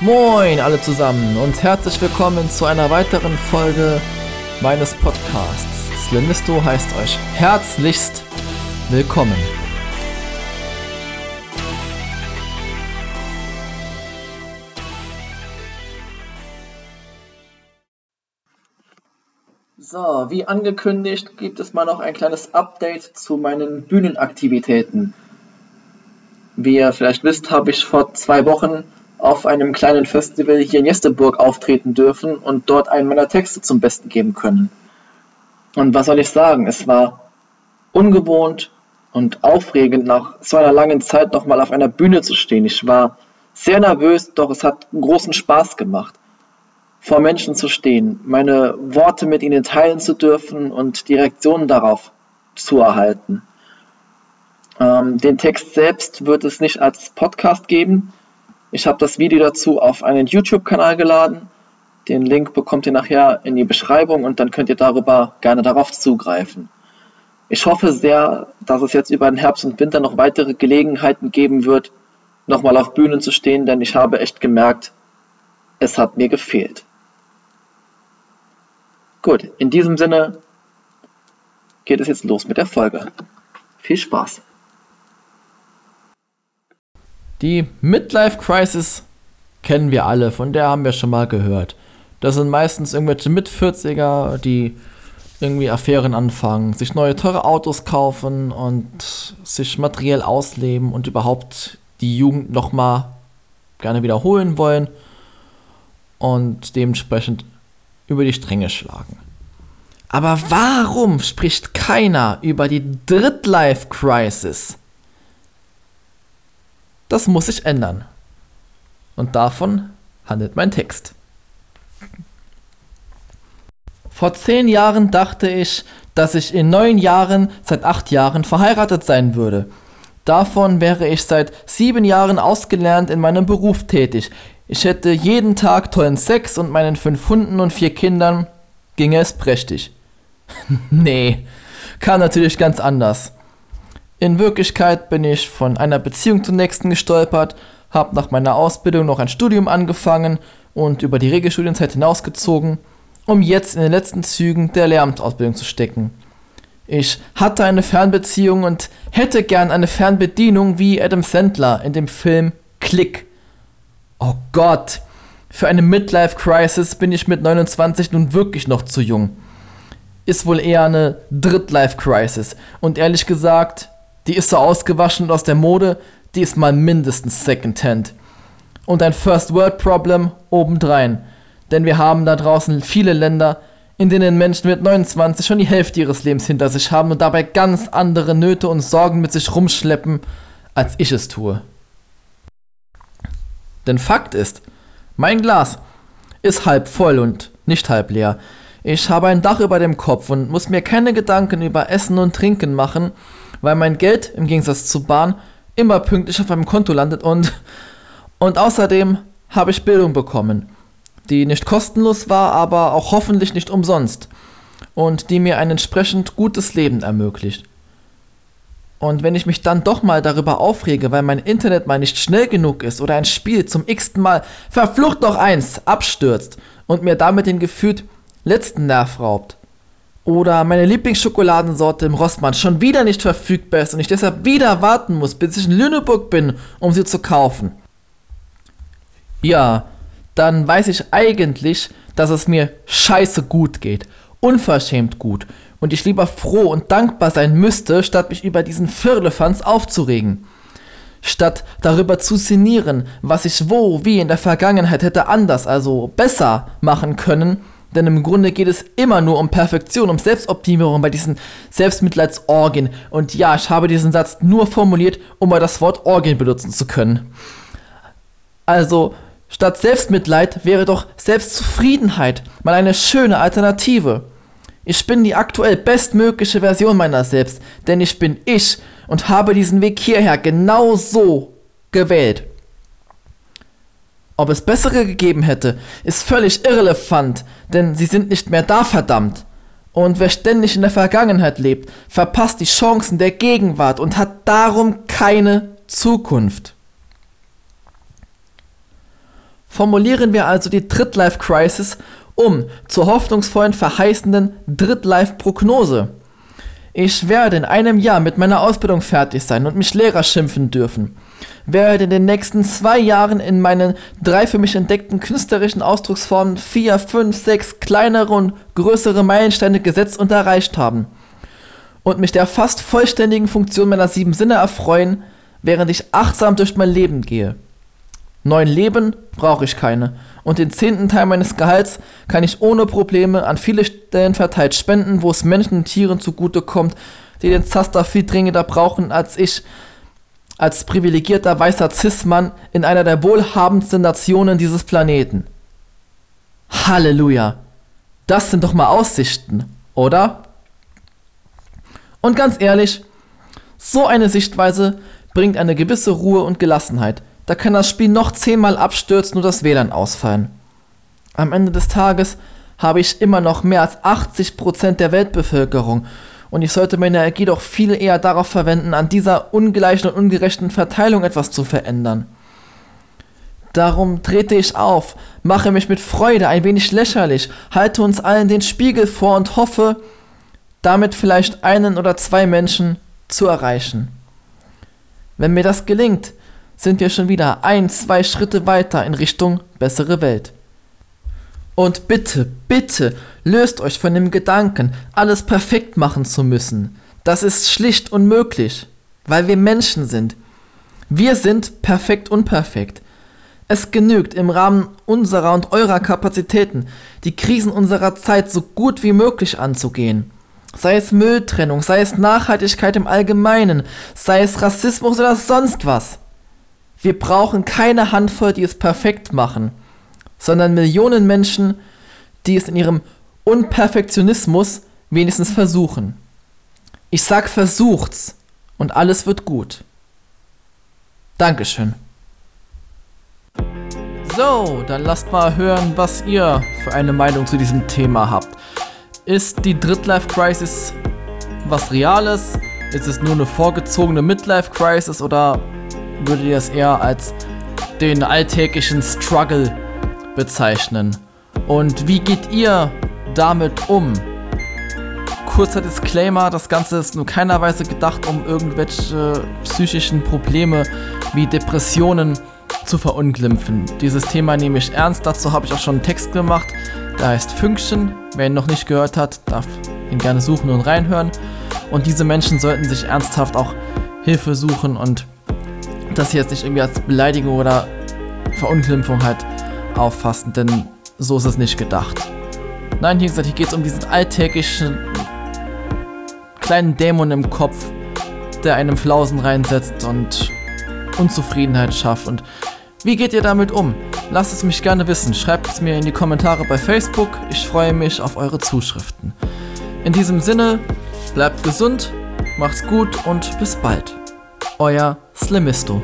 Moin alle zusammen und herzlich willkommen zu einer weiteren Folge meines Podcasts. Slimisto heißt euch herzlichst willkommen. So, wie angekündigt gibt es mal noch ein kleines Update zu meinen Bühnenaktivitäten. Wie ihr vielleicht wisst, habe ich vor zwei Wochen auf einem kleinen Festival hier in Jesteburg auftreten dürfen und dort einen meiner Texte zum Besten geben können. Und was soll ich sagen, es war ungewohnt und aufregend, nach so einer langen Zeit nochmal auf einer Bühne zu stehen. Ich war sehr nervös, doch es hat großen Spaß gemacht vor Menschen zu stehen, meine Worte mit ihnen teilen zu dürfen und die Reaktionen darauf zu erhalten. Ähm, den Text selbst wird es nicht als Podcast geben. Ich habe das Video dazu auf einen YouTube-Kanal geladen. Den Link bekommt ihr nachher in die Beschreibung und dann könnt ihr darüber gerne darauf zugreifen. Ich hoffe sehr, dass es jetzt über den Herbst und Winter noch weitere Gelegenheiten geben wird, nochmal auf Bühnen zu stehen, denn ich habe echt gemerkt, es hat mir gefehlt. Gut, in diesem Sinne geht es jetzt los mit der Folge. Viel Spaß! Die Midlife Crisis kennen wir alle, von der haben wir schon mal gehört. Das sind meistens irgendwelche Mit-40er, die irgendwie Affären anfangen, sich neue teure Autos kaufen und sich materiell ausleben und überhaupt die Jugend nochmal gerne wiederholen wollen und dementsprechend über die Stränge schlagen. Aber warum spricht keiner über die Drittlife Crisis? Das muss sich ändern. Und davon handelt mein Text. Vor zehn Jahren dachte ich, dass ich in neun Jahren seit acht Jahren verheiratet sein würde. Davon wäre ich seit sieben Jahren ausgelernt in meinem Beruf tätig. Ich hätte jeden Tag tollen Sex und meinen fünf Hunden und vier Kindern ginge es prächtig. nee, kam natürlich ganz anders. In Wirklichkeit bin ich von einer Beziehung zur nächsten gestolpert, habe nach meiner Ausbildung noch ein Studium angefangen und über die Regelstudienzeit hinausgezogen, um jetzt in den letzten Zügen der Lehramtsausbildung zu stecken. Ich hatte eine Fernbeziehung und hätte gern eine Fernbedienung wie Adam Sandler in dem Film Click. Oh Gott, für eine Midlife Crisis bin ich mit 29 nun wirklich noch zu jung. Ist wohl eher eine Drittlife Crisis. Und ehrlich gesagt, die ist so ausgewaschen und aus der Mode, die ist mal mindestens Secondhand. Und ein First World Problem obendrein. Denn wir haben da draußen viele Länder, in denen Menschen mit 29 schon die Hälfte ihres Lebens hinter sich haben und dabei ganz andere Nöte und Sorgen mit sich rumschleppen, als ich es tue. Denn Fakt ist, mein Glas ist halb voll und nicht halb leer. Ich habe ein Dach über dem Kopf und muss mir keine Gedanken über Essen und Trinken machen, weil mein Geld im Gegensatz zur Bahn immer pünktlich auf meinem Konto landet und und außerdem habe ich Bildung bekommen, die nicht kostenlos war, aber auch hoffentlich nicht umsonst und die mir ein entsprechend gutes Leben ermöglicht. Und wenn ich mich dann doch mal darüber aufrege, weil mein Internet mal nicht schnell genug ist oder ein Spiel zum x-ten Mal verflucht noch eins abstürzt und mir damit den gefühlt letzten Nerv raubt. Oder meine Lieblingsschokoladensorte im Rossmann schon wieder nicht verfügbar ist und ich deshalb wieder warten muss, bis ich in Lüneburg bin, um sie zu kaufen. Ja, dann weiß ich eigentlich, dass es mir scheiße gut geht. Unverschämt gut und ich lieber froh und dankbar sein müsste, statt mich über diesen Firlefanz aufzuregen. Statt darüber zu sinnieren, was ich wo, wie in der Vergangenheit hätte anders, also besser machen können, denn im Grunde geht es immer nur um Perfektion, um Selbstoptimierung bei diesen Selbstmitleidsorgien. Und ja, ich habe diesen Satz nur formuliert, um mal das Wort Orgien benutzen zu können. Also, statt Selbstmitleid wäre doch Selbstzufriedenheit mal eine schöne Alternative. Ich bin die aktuell bestmögliche Version meiner selbst, denn ich bin ich und habe diesen Weg hierher genau so gewählt. Ob es bessere gegeben hätte, ist völlig irrelevant, denn sie sind nicht mehr da, verdammt. Und wer ständig in der Vergangenheit lebt, verpasst die Chancen der Gegenwart und hat darum keine Zukunft. Formulieren wir also die Drittlife Crisis um zur hoffnungsvollen verheißenden Drittlife Prognose. Ich werde in einem Jahr mit meiner Ausbildung fertig sein und mich Lehrer schimpfen dürfen. Werde in den nächsten zwei Jahren in meinen drei für mich entdeckten künstlerischen Ausdrucksformen vier, fünf, sechs kleinere und größere Meilensteine gesetzt und erreicht haben. Und mich der fast vollständigen Funktion meiner sieben Sinne erfreuen, während ich achtsam durch mein Leben gehe. Neun Leben brauche ich keine. Und den zehnten Teil meines Gehalts kann ich ohne Probleme an viele Stellen verteilt spenden, wo es Menschen und Tieren zugutekommt, die den Zaster viel dringender brauchen als ich als privilegierter weißer Cis-Mann in einer der wohlhabendsten Nationen dieses Planeten. Halleluja! Das sind doch mal Aussichten, oder? Und ganz ehrlich, so eine Sichtweise bringt eine gewisse Ruhe und Gelassenheit, da kann das Spiel noch zehnmal abstürzen und das WLAN ausfallen. Am Ende des Tages habe ich immer noch mehr als 80% der Weltbevölkerung und ich sollte meine Energie doch viel eher darauf verwenden, an dieser ungleichen und ungerechten Verteilung etwas zu verändern. Darum trete ich auf, mache mich mit Freude ein wenig lächerlich, halte uns allen den Spiegel vor und hoffe, damit vielleicht einen oder zwei Menschen zu erreichen. Wenn mir das gelingt, sind wir schon wieder ein, zwei Schritte weiter in Richtung bessere Welt. Und bitte, bitte, löst euch von dem Gedanken, alles perfekt machen zu müssen. Das ist schlicht unmöglich, weil wir Menschen sind. Wir sind perfekt unperfekt. Es genügt im Rahmen unserer und eurer Kapazitäten, die Krisen unserer Zeit so gut wie möglich anzugehen. Sei es Mülltrennung, sei es Nachhaltigkeit im Allgemeinen, sei es Rassismus oder sonst was. Wir brauchen keine Handvoll, die es perfekt machen, sondern Millionen Menschen, die es in ihrem Unperfektionismus wenigstens versuchen. Ich sag versucht's und alles wird gut. Dankeschön. So, dann lasst mal hören, was ihr für eine Meinung zu diesem Thema habt. Ist die Drittlife Crisis was Reales? Ist es nur eine vorgezogene Midlife Crisis oder würdet ihr es eher als den alltäglichen Struggle bezeichnen? Und wie geht ihr damit um? Kurzer Disclaimer, das Ganze ist nur keiner Weise gedacht, um irgendwelche psychischen Probleme wie Depressionen zu verunglimpfen. Dieses Thema nehme ich ernst, dazu habe ich auch schon einen Text gemacht, der heißt Fünkchen. Wer ihn noch nicht gehört hat, darf ihn gerne suchen und reinhören. Und diese Menschen sollten sich ernsthaft auch Hilfe suchen und das hier jetzt nicht irgendwie als Beleidigung oder Verunglimpfung halt auffassen, denn so ist es nicht gedacht. Nein, wie gesagt, hier geht es um diesen alltäglichen kleinen Dämon im Kopf, der einem Flausen reinsetzt und Unzufriedenheit schafft. Und wie geht ihr damit um? Lasst es mich gerne wissen. Schreibt es mir in die Kommentare bei Facebook. Ich freue mich auf eure Zuschriften. In diesem Sinne, bleibt gesund, macht's gut und bis bald. Euer Slimisto.